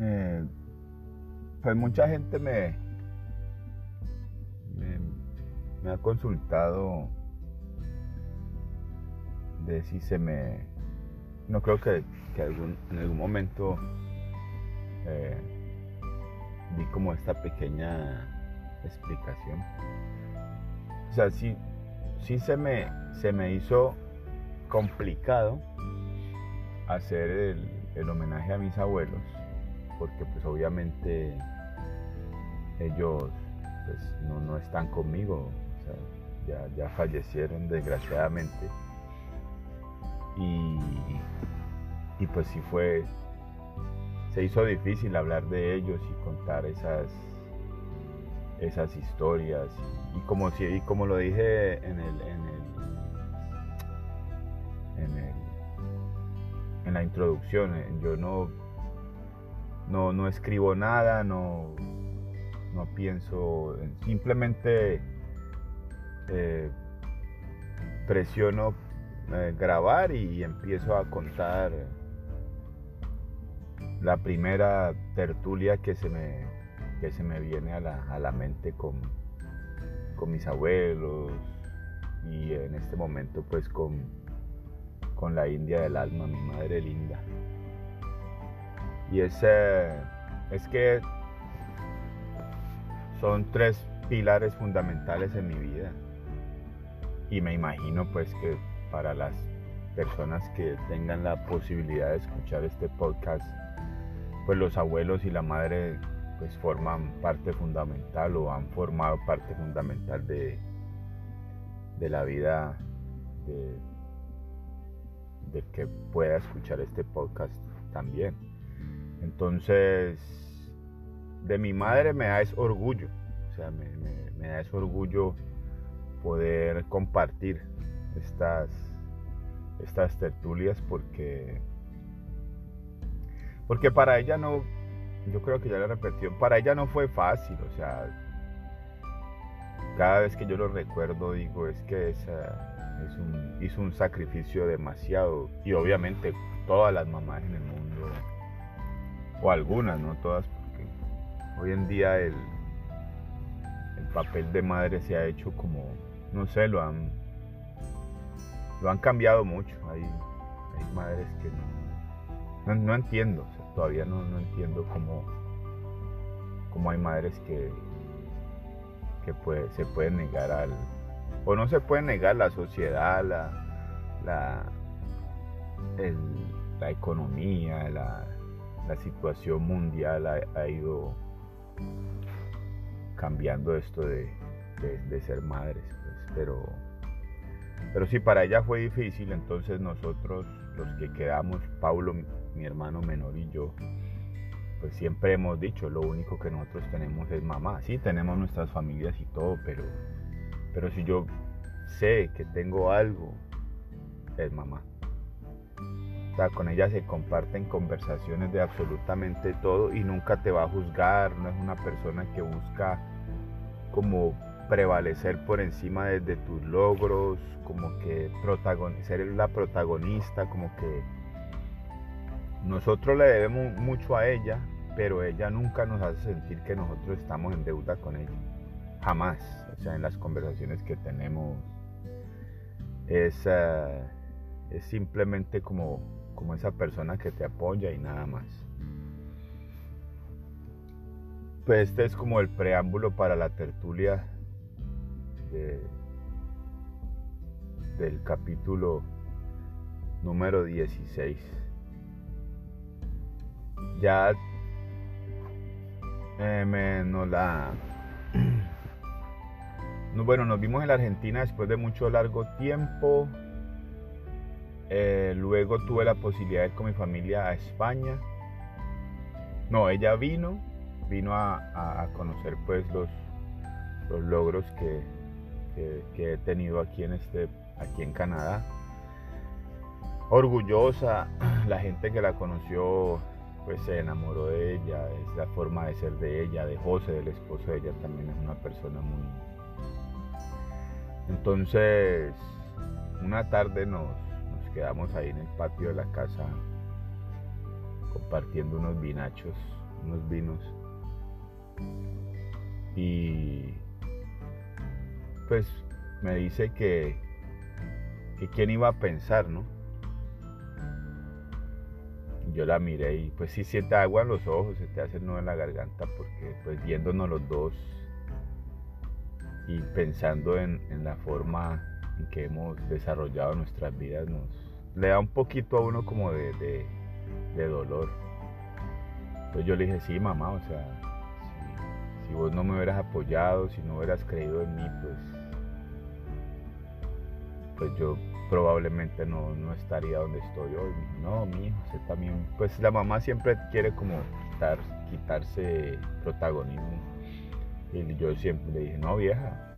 Eh, pues mucha gente me, ha consultado de si se me... No creo que, en algún momento eh, di como esta pequeña explicación. O sea, sí, sí se, me, se me hizo complicado hacer el, el homenaje a mis abuelos porque pues obviamente ellos pues no, están conmigo, ya, fallecieron desgraciadamente. Y, y pues sí fue, se hizo difícil hablar de ellos y contar esas, esas historias. Y como, si, como lo dije en el, en el, en la introducción, yo no no, no escribo nada, no, no pienso, simplemente eh, presiono eh, grabar y empiezo a contar la primera tertulia que se me, que se me viene a la, a la mente con, con mis abuelos y en este momento pues con, con la India del alma, mi madre linda. Y es, es que son tres pilares fundamentales en mi vida. Y me imagino pues que para las personas que tengan la posibilidad de escuchar este podcast, pues los abuelos y la madre pues forman parte fundamental o han formado parte fundamental de, de la vida de, de que pueda escuchar este podcast también. Entonces, de mi madre me da ese orgullo, o sea, me, da ese orgullo poder compartir estas, estas tertulias porque, porque para ella no, yo creo que ya la repetió, para ella no fue fácil, o sea, cada vez que yo lo recuerdo digo es que esa, es un, hizo un sacrificio demasiado. Y obviamente todas las mamás en el mundo o algunas, no todas, porque hoy en día el, el papel de madre se ha hecho como, no sé, lo han, lo han cambiado mucho. Hay, hay madres que no, no, entiendo, todavía no, entiendo cómo, cómo hay madres que, que se pueden negar al, o no se puede negar la sociedad, la, la, la economía, la, la situación mundial ha, ido cambiando esto de, ser madres, pues, pero, pero sí, para ella fue difícil, entonces nosotros, los que quedamos, Paulo, mi hermano menor y yo, pues siempre hemos dicho, lo único que nosotros tenemos es mamá. Sí, tenemos nuestras familias y todo, pero, pero si yo sé que tengo algo, es mamá con ella se comparten conversaciones de absolutamente todo y nunca te va a juzgar, no es una persona que busca como prevalecer por encima de, tus logros, como que ser la protagonista, como que nosotros le debemos mucho a ella, pero ella nunca nos hace sentir que nosotros estamos en deuda con ella. Jamás. O sea, en las conversaciones que tenemos es, eh, es simplemente como como esa persona que te apoya y nada más. Pues este es como el preámbulo para la tertulia del capítulo número 16. Ya eh, me, la... bueno, nos vimos en la Argentina después de mucho largo tiempo. Eh, luego tuve la posibilidad de ir con mi familia a España. No, ella vino, vino a, conocer pues los, los logros que, he tenido aquí en, este, aquí en Canadá. Orgullosa, la gente que la conoció pues se enamoró de ella, es la forma de ser de ella, de José, del esposo de ella también es una persona muy, Entonces, una tarde nos, nos quedamos ahí en el patio de la casa compartiendo unos vinachos, unos vinos. Y pues me dice que, que quién iba a pensar, ¿no? Yo la miré y pues sí siente agua en los ojos, se te hace nudo en la garganta porque pues viéndonos los dos y pensando en, la forma en que hemos desarrollado nuestras vidas nos le da un poquito a uno como de, de, dolor. Entonces yo le dije, sí, mamá, o sea, si, si vos no me hubieras apoyado, si no hubieras creído en mí, pues pues yo probablemente no, estaría donde estoy hoy. No, mi hijo, usted también, pues la mamá siempre quiere como quitarse protagonismo. Y yo siempre le dije, no vieja,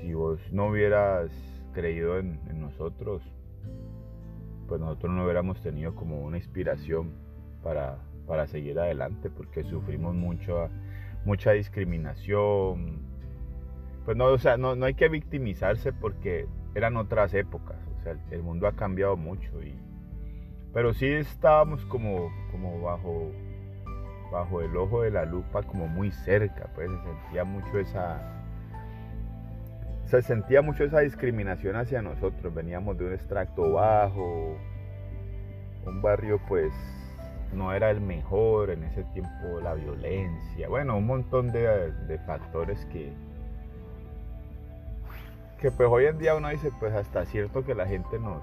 si, vos no hubieras creído en, nosotros, pues nosotros no hubiéramos tenido como una inspiración para, para seguir adelante, porque sufrimos mucho, mucha discriminación, pues no, o sea, no, hay que victimizarse porque eran otras épocas, o sea, el, mundo ha cambiado mucho y pero sí estábamos como, como bajo, bajo el ojo de la lupa, como muy cerca, pues se sentía mucho esa, se sentía mucho esa discriminación hacia nosotros, veníamos de un extracto bajo, un barrio pues no era el mejor, en ese tiempo la violencia, bueno, un montón de factores que, que pues hoy en día uno dice, pues hasta cierto que la gente nos,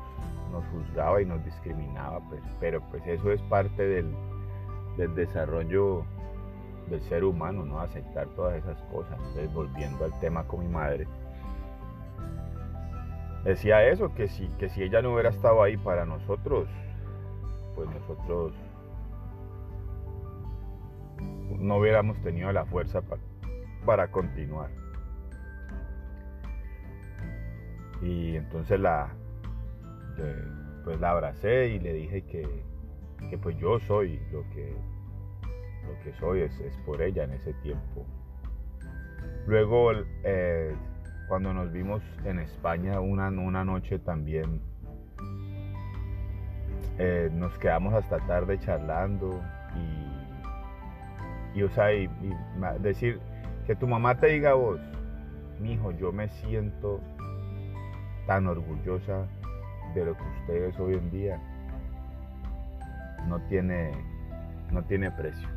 nos juzgaba y nos discriminaba, pues, pero pues eso es parte del, desarrollo del ser humano, ¿no? Aceptar todas esas cosas. Entonces, volviendo al tema con mi madre, decía eso, que si, que si ella no hubiera estado ahí para nosotros, pues nosotros no hubiéramos tenido la fuerza para continuar. Y entonces la, pues la abracé y le dije que, pues yo soy lo que, lo que soy, es, por ella en ese tiempo. Luego, eh, cuando nos vimos en España una, una noche también, eh, nos quedamos hasta tarde charlando y, y o sea, decir que tu mamá te diga a vos, mi hijo, yo me siento tan orgullosa de lo que ustedes hoy en día no tiene, no tiene precio.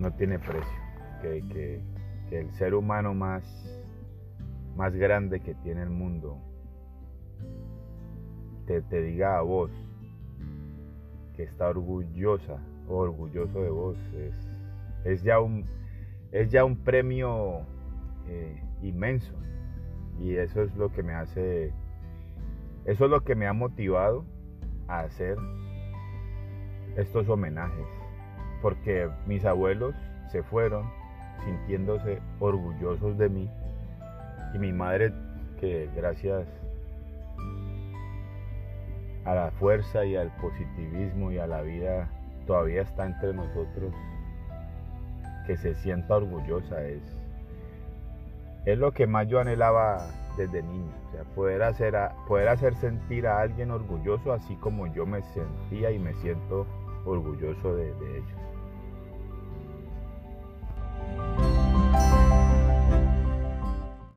No tiene precio. Que, el ser humano más, más grande que tiene el mundo te, te diga a vos que está orgullosa o orgulloso de vos es, es, ya, un, es ya un premio eh, inmenso y eso es lo que me hace, eso es lo que me ha motivado a hacer estos homenajes. Porque mis abuelos se fueron sintiéndose orgullosos de mí. Y mi madre, que gracias a la fuerza y al positivismo y a la vida todavía está entre nosotros, que se sienta orgullosa es es lo que más yo anhelaba desde niño, o sea, poder hacer, poder hacer sentir a alguien orgulloso así como yo me sentía y me siento orgulloso de, de ellos.